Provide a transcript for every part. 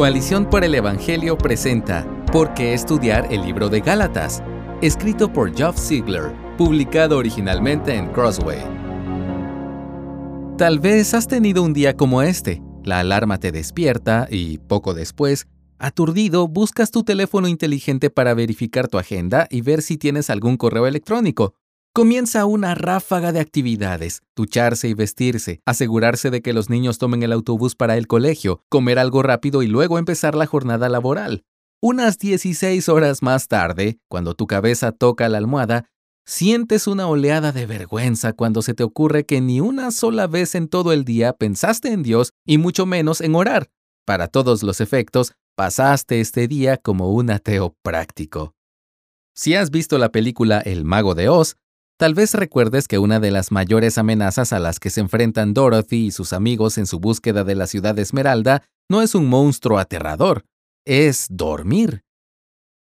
Coalición por el Evangelio presenta ¿Por qué estudiar el libro de Gálatas? Escrito por Geoff Ziegler, publicado originalmente en Crossway. Tal vez has tenido un día como este. La alarma te despierta y, poco después, aturdido, buscas tu teléfono inteligente para verificar tu agenda y ver si tienes algún correo electrónico. Comienza una ráfaga de actividades, ducharse y vestirse, asegurarse de que los niños tomen el autobús para el colegio, comer algo rápido y luego empezar la jornada laboral. Unas 16 horas más tarde, cuando tu cabeza toca la almohada, sientes una oleada de vergüenza cuando se te ocurre que ni una sola vez en todo el día pensaste en Dios y mucho menos en orar. Para todos los efectos, pasaste este día como un ateo práctico. Si has visto la película El mago de Oz, Tal vez recuerdes que una de las mayores amenazas a las que se enfrentan Dorothy y sus amigos en su búsqueda de la ciudad Esmeralda no es un monstruo aterrador, es dormir.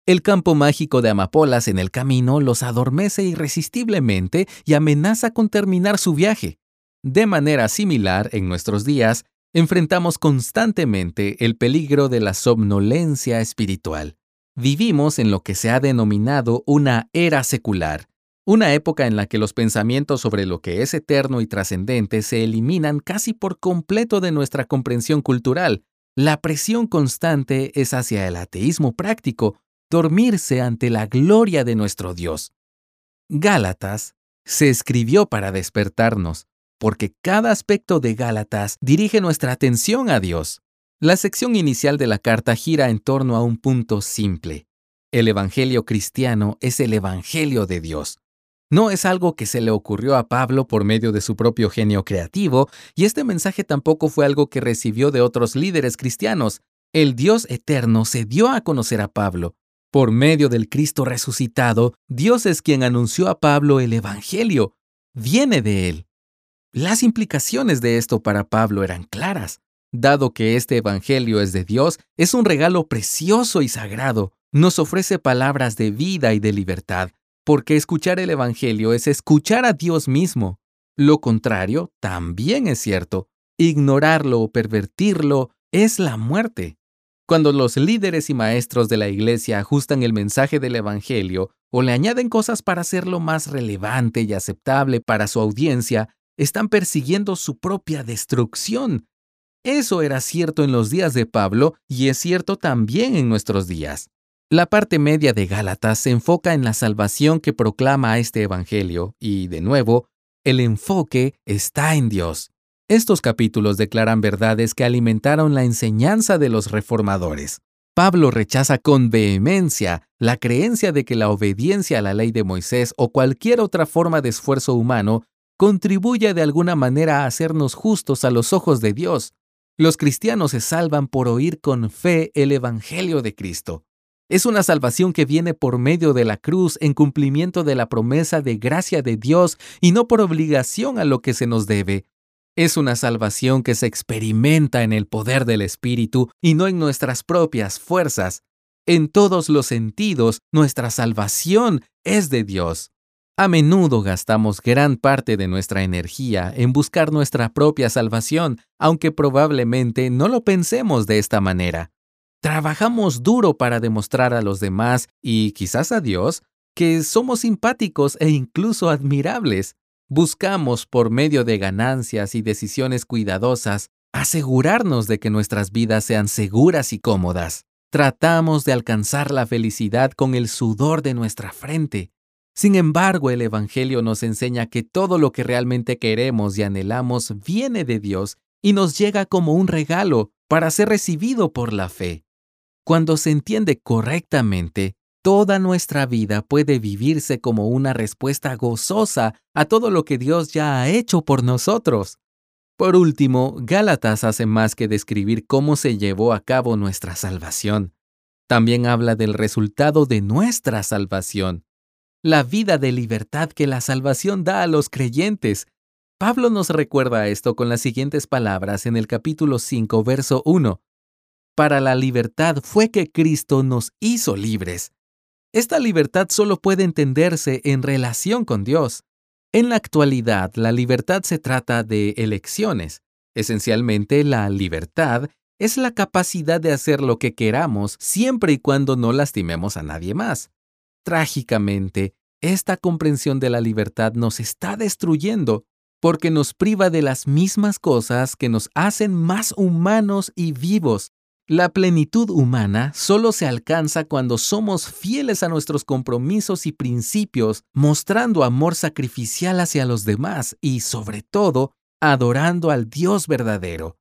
El campo mágico de amapolas en el camino los adormece irresistiblemente y amenaza con terminar su viaje. De manera similar, en nuestros días, enfrentamos constantemente el peligro de la somnolencia espiritual. Vivimos en lo que se ha denominado una era secular, una época en la que los pensamientos sobre lo que es eterno y trascendente se eliminan casi por completo de nuestra comprensión cultural. La presión constante es hacia el ateísmo práctico, dormirse ante la gloria de nuestro Dios. Gálatas se escribió para despertarnos, porque cada aspecto de Gálatas dirige nuestra atención a Dios. La sección inicial de la carta gira en torno a un punto simple. El Evangelio cristiano es el Evangelio de Dios. No es algo que se le ocurrió a Pablo por medio de su propio genio creativo, y este mensaje tampoco fue algo que recibió de otros líderes cristianos. El Dios eterno se dio a conocer a Pablo. Por medio del Cristo resucitado, Dios es quien anunció a Pablo el Evangelio. Viene de él. Las implicaciones de esto para Pablo eran claras. Dado que este Evangelio es de Dios, es un regalo precioso y sagrado. Nos ofrece palabras de vida y de libertad porque escuchar el Evangelio es escuchar a Dios mismo. Lo contrario también es cierto. Ignorarlo o pervertirlo es la muerte. Cuando los líderes y maestros de la Iglesia ajustan el mensaje del Evangelio o le añaden cosas para hacerlo más relevante y aceptable para su audiencia, están persiguiendo su propia destrucción. Eso era cierto en los días de Pablo y es cierto también en nuestros días. La parte media de Gálatas se enfoca en la salvación que proclama este Evangelio y, de nuevo, el enfoque está en Dios. Estos capítulos declaran verdades que alimentaron la enseñanza de los reformadores. Pablo rechaza con vehemencia la creencia de que la obediencia a la ley de Moisés o cualquier otra forma de esfuerzo humano contribuye de alguna manera a hacernos justos a los ojos de Dios. Los cristianos se salvan por oír con fe el Evangelio de Cristo. Es una salvación que viene por medio de la cruz en cumplimiento de la promesa de gracia de Dios y no por obligación a lo que se nos debe. Es una salvación que se experimenta en el poder del Espíritu y no en nuestras propias fuerzas. En todos los sentidos, nuestra salvación es de Dios. A menudo gastamos gran parte de nuestra energía en buscar nuestra propia salvación, aunque probablemente no lo pensemos de esta manera. Trabajamos duro para demostrar a los demás y quizás a Dios que somos simpáticos e incluso admirables. Buscamos, por medio de ganancias y decisiones cuidadosas, asegurarnos de que nuestras vidas sean seguras y cómodas. Tratamos de alcanzar la felicidad con el sudor de nuestra frente. Sin embargo, el Evangelio nos enseña que todo lo que realmente queremos y anhelamos viene de Dios y nos llega como un regalo para ser recibido por la fe. Cuando se entiende correctamente, toda nuestra vida puede vivirse como una respuesta gozosa a todo lo que Dios ya ha hecho por nosotros. Por último, Gálatas hace más que describir cómo se llevó a cabo nuestra salvación. También habla del resultado de nuestra salvación, la vida de libertad que la salvación da a los creyentes. Pablo nos recuerda esto con las siguientes palabras en el capítulo 5, verso 1 para la libertad fue que Cristo nos hizo libres. Esta libertad solo puede entenderse en relación con Dios. En la actualidad, la libertad se trata de elecciones. Esencialmente, la libertad es la capacidad de hacer lo que queramos siempre y cuando no lastimemos a nadie más. Trágicamente, esta comprensión de la libertad nos está destruyendo porque nos priva de las mismas cosas que nos hacen más humanos y vivos. La plenitud humana solo se alcanza cuando somos fieles a nuestros compromisos y principios, mostrando amor sacrificial hacia los demás y, sobre todo, adorando al Dios verdadero.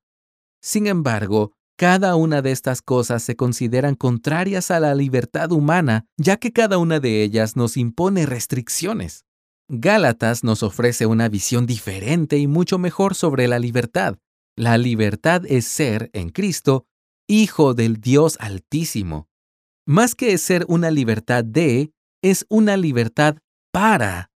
Sin embargo, cada una de estas cosas se consideran contrarias a la libertad humana, ya que cada una de ellas nos impone restricciones. Gálatas nos ofrece una visión diferente y mucho mejor sobre la libertad. La libertad es ser, en Cristo, hijo del Dios Altísimo. Más que ser una libertad de, es una libertad para.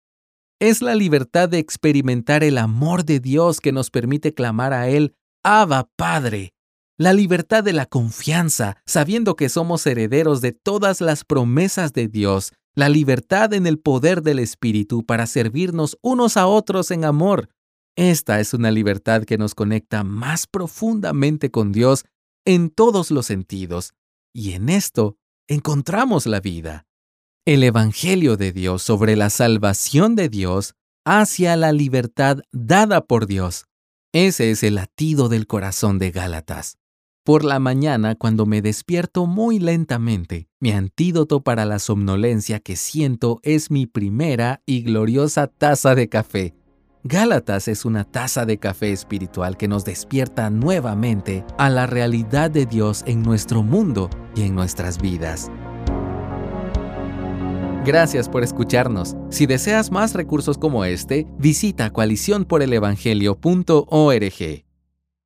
Es la libertad de experimentar el amor de Dios que nos permite clamar a Él, Abba Padre. La libertad de la confianza, sabiendo que somos herederos de todas las promesas de Dios. La libertad en el poder del Espíritu para servirnos unos a otros en amor. Esta es una libertad que nos conecta más profundamente con Dios en todos los sentidos, y en esto encontramos la vida el Evangelio de Dios sobre la salvación de Dios hacia la libertad dada por Dios. Ese es el latido del corazón de Gálatas. Por la mañana, cuando me despierto muy lentamente, mi antídoto para la somnolencia que siento es mi primera y gloriosa taza de café. Gálatas es una taza de café espiritual que nos despierta nuevamente a la realidad de Dios en nuestro mundo y en nuestras vidas. Gracias por escucharnos. Si deseas más recursos como este, visita coaliciónporelevangelio.org.